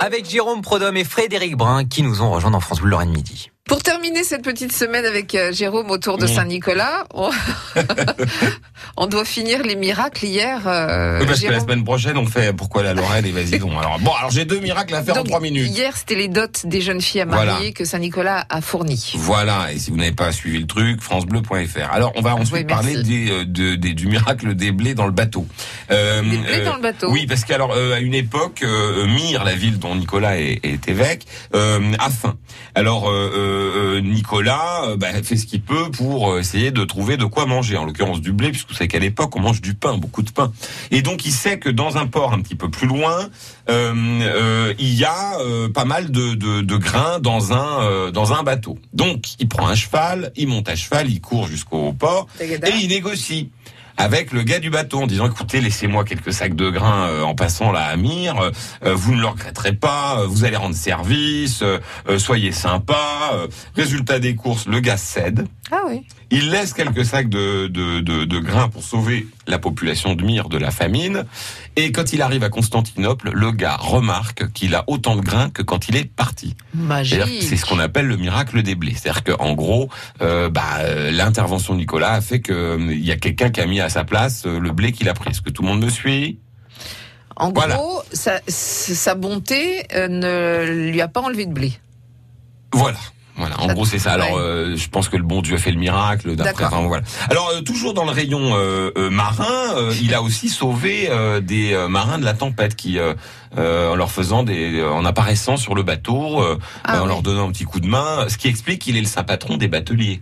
avec Jérôme Prodhomme et Frédéric Brun qui nous ont rejoints dans France Bleu Lorraine Midi. Pour terminer cette petite semaine avec euh, Jérôme autour de Saint-Nicolas, on... on... doit finir les miracles hier. Euh, oui, parce que la semaine prochaine, on fait pourquoi la Lorraine et vas-y donc. Alors bon, alors j'ai deux miracles à faire donc, en trois minutes. Hier, c'était les dots des jeunes filles à marier voilà. que Saint-Nicolas a fourni. Voilà. Et si vous n'avez pas suivi le truc, francebleu.fr. Alors on va ensuite oui, parler des, euh, de, des, du miracle des blés dans le bateau. Euh, des blés dans le bateau. Oui, parce qu'alors à une époque, Mire, la ville dont Nicolas est, est évêque, a faim. Alors Nicolas euh, bah, fait ce qu'il peut pour euh, essayer de trouver de quoi manger, en l'occurrence du blé, puisque vous savez qu'à l'époque on mange du pain, beaucoup de pain. Et donc il sait que dans un port un petit peu plus loin, euh, euh, il y a euh, pas mal de, de, de grains dans un dans un bateau. Donc il prend un cheval, il monte à cheval, il court jusqu'au port et il négocie avec le gars du bateau en disant écoutez laissez-moi quelques sacs de grains euh, en passant là à Mire, euh, vous ne le regretterez pas, euh, vous allez rendre service, soyez sympa. résultat des courses, le gars cède. Ah oui. Il laisse quelques sacs de, de, de, de, grains pour sauver la population de Myre de la famine. Et quand il arrive à Constantinople, le gars remarque qu'il a autant de grains que quand il est parti. C'est ce qu'on appelle le miracle des blés. C'est-à-dire qu'en gros, euh, bah, l'intervention de Nicolas a fait qu'il euh, y a quelqu'un qui a mis à sa place euh, le blé qu'il a pris. Est-ce que tout le monde me suit? En gros, sa, sa bonté euh, ne lui a pas enlevé de blé. Voilà. Voilà, en gros c'est ça. Alors euh, je pense que le bon Dieu a fait le miracle d'après. Enfin, voilà. Alors euh, toujours dans le rayon euh, marin, il a aussi sauvé des marins de la tempête qui en leur faisant des en apparaissant sur le bateau, ah en leur donnant un petit coup de main, ce qui explique qu'il est le saint patron des bateliers.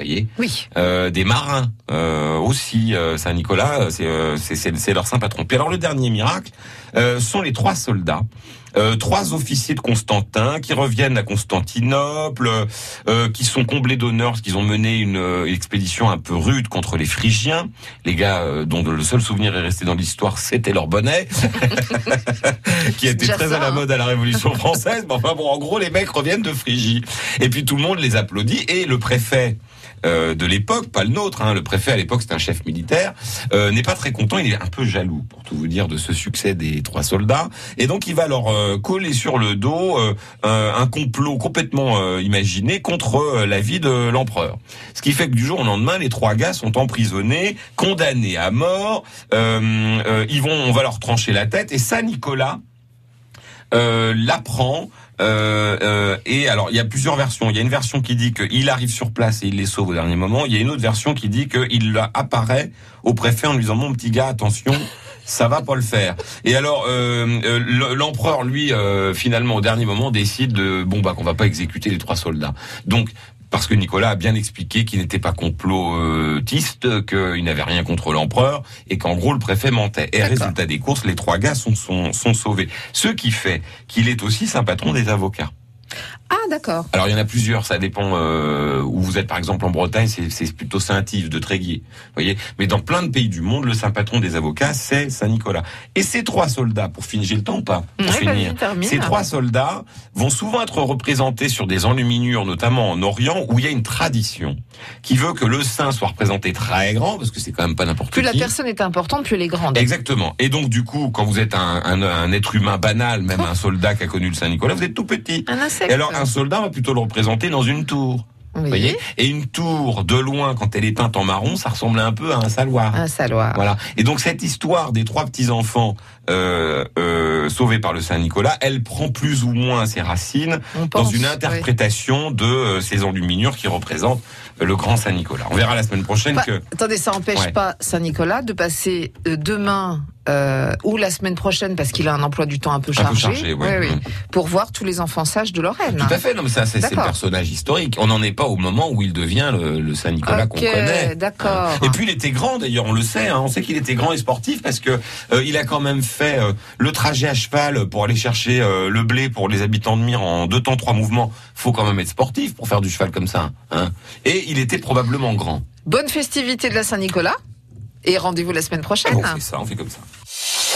Voyez Oui. des marins aussi Saint Nicolas, c'est leur saint patron. Puis alors le dernier miracle sont les trois soldats euh, trois officiers de Constantin qui reviennent à Constantinople, euh, qui sont comblés d'honneur parce qu'ils ont mené une, euh, expédition un peu rude contre les Phrygiens, les gars dont le seul souvenir est resté dans l'histoire, c'était leur bonnet, qui était très à la mode à la Révolution française. Mais enfin bon, en gros, les mecs reviennent de Phrygie. Et puis tout le monde les applaudit et le préfet euh, de l'époque, pas le nôtre. Hein, le préfet à l'époque, c'est un chef militaire, euh, n'est pas très content. Il est un peu jaloux, pour tout vous dire, de ce succès des trois soldats. Et donc, il va leur euh, coller sur le dos un complot complètement imaginé contre la vie de l'empereur. Ce qui fait que du jour au lendemain, les trois gars sont emprisonnés, condamnés à mort. ils vont, on va leur trancher la tête. Et ça, Nicolas l'apprend euh, euh, et alors, il y a plusieurs versions. Il y a une version qui dit qu'il arrive sur place et il les sauve au dernier moment. Il y a une autre version qui dit qu'il apparaît au préfet en lui disant mon petit gars, attention. Ça va pas le faire. Et alors, euh, euh l'empereur, lui, finalement, au dernier moment, décide de bon bah qu'on va pas exécuter les trois soldats. Donc, parce que Nicolas a bien expliqué qu'il n'était pas complotiste, qu'il n'avait rien contre l'empereur, et qu'en gros le préfet mentait. Et résultat des courses, les trois gars sont, sont, sont sauvés. Ce qui fait qu'il est aussi un patron des avocats. Ah d'accord. Alors il y en a plusieurs, ça dépend euh, où vous êtes. Par exemple en Bretagne, c'est plutôt Saint-Yves de Tréguier, voyez. Mais dans plein de pays du monde, le saint patron des avocats, c'est Saint Nicolas. Et ces trois soldats, pour finir, j'ai le temps ou pas Pour finir, ces trois soldats vont souvent être représentés sur des enluminures, notamment en Orient, où il y a une tradition qui veut que le saint soit représenté très grand, parce que c'est quand même pas n'importe qui. Plus la personne est importante, plus elle est grande. Exactement. Et donc du coup, quand vous êtes un, un, un être humain banal, même un soldat qui a connu le Saint Nicolas, vous êtes tout petit. Un insecte. Et alors un soldat va plutôt le représenter dans une tour. Vous voyez Et une tour de loin, quand elle est peinte en marron, ça ressemble un peu à un saloir. Un saloir. Voilà. Et donc cette histoire des trois petits enfants euh, euh, sauvés par le Saint Nicolas, elle prend plus ou moins ses racines dans une interprétation de euh, ces enluminures qui représentent le grand Saint Nicolas. On verra la semaine prochaine que. Attendez, ça n'empêche pas Saint Nicolas de passer demain euh, ou la semaine prochaine parce qu'il a un emploi du temps un peu chargé, un peu chargé oui, oui, mm. pour voir tous les enfants sages de Lorraine. Tout à fait, non mais ça c'est personnage historique. On n'en est pas au moment où il devient le, le Saint Nicolas qu'on connaît. D'accord. Et puis il était grand d'ailleurs, on le sait. Hein, on sait qu'il était grand et sportif parce que euh, il a quand même fait euh, le trajet à cheval pour aller chercher euh, le blé pour les habitants de Mire en deux temps trois mouvements. Faut quand même être sportif pour faire du cheval comme ça. Hein. Et il était probablement grand. Bonne festivité de la Saint-Nicolas et rendez-vous la semaine prochaine. on fait ça, on fait comme ça.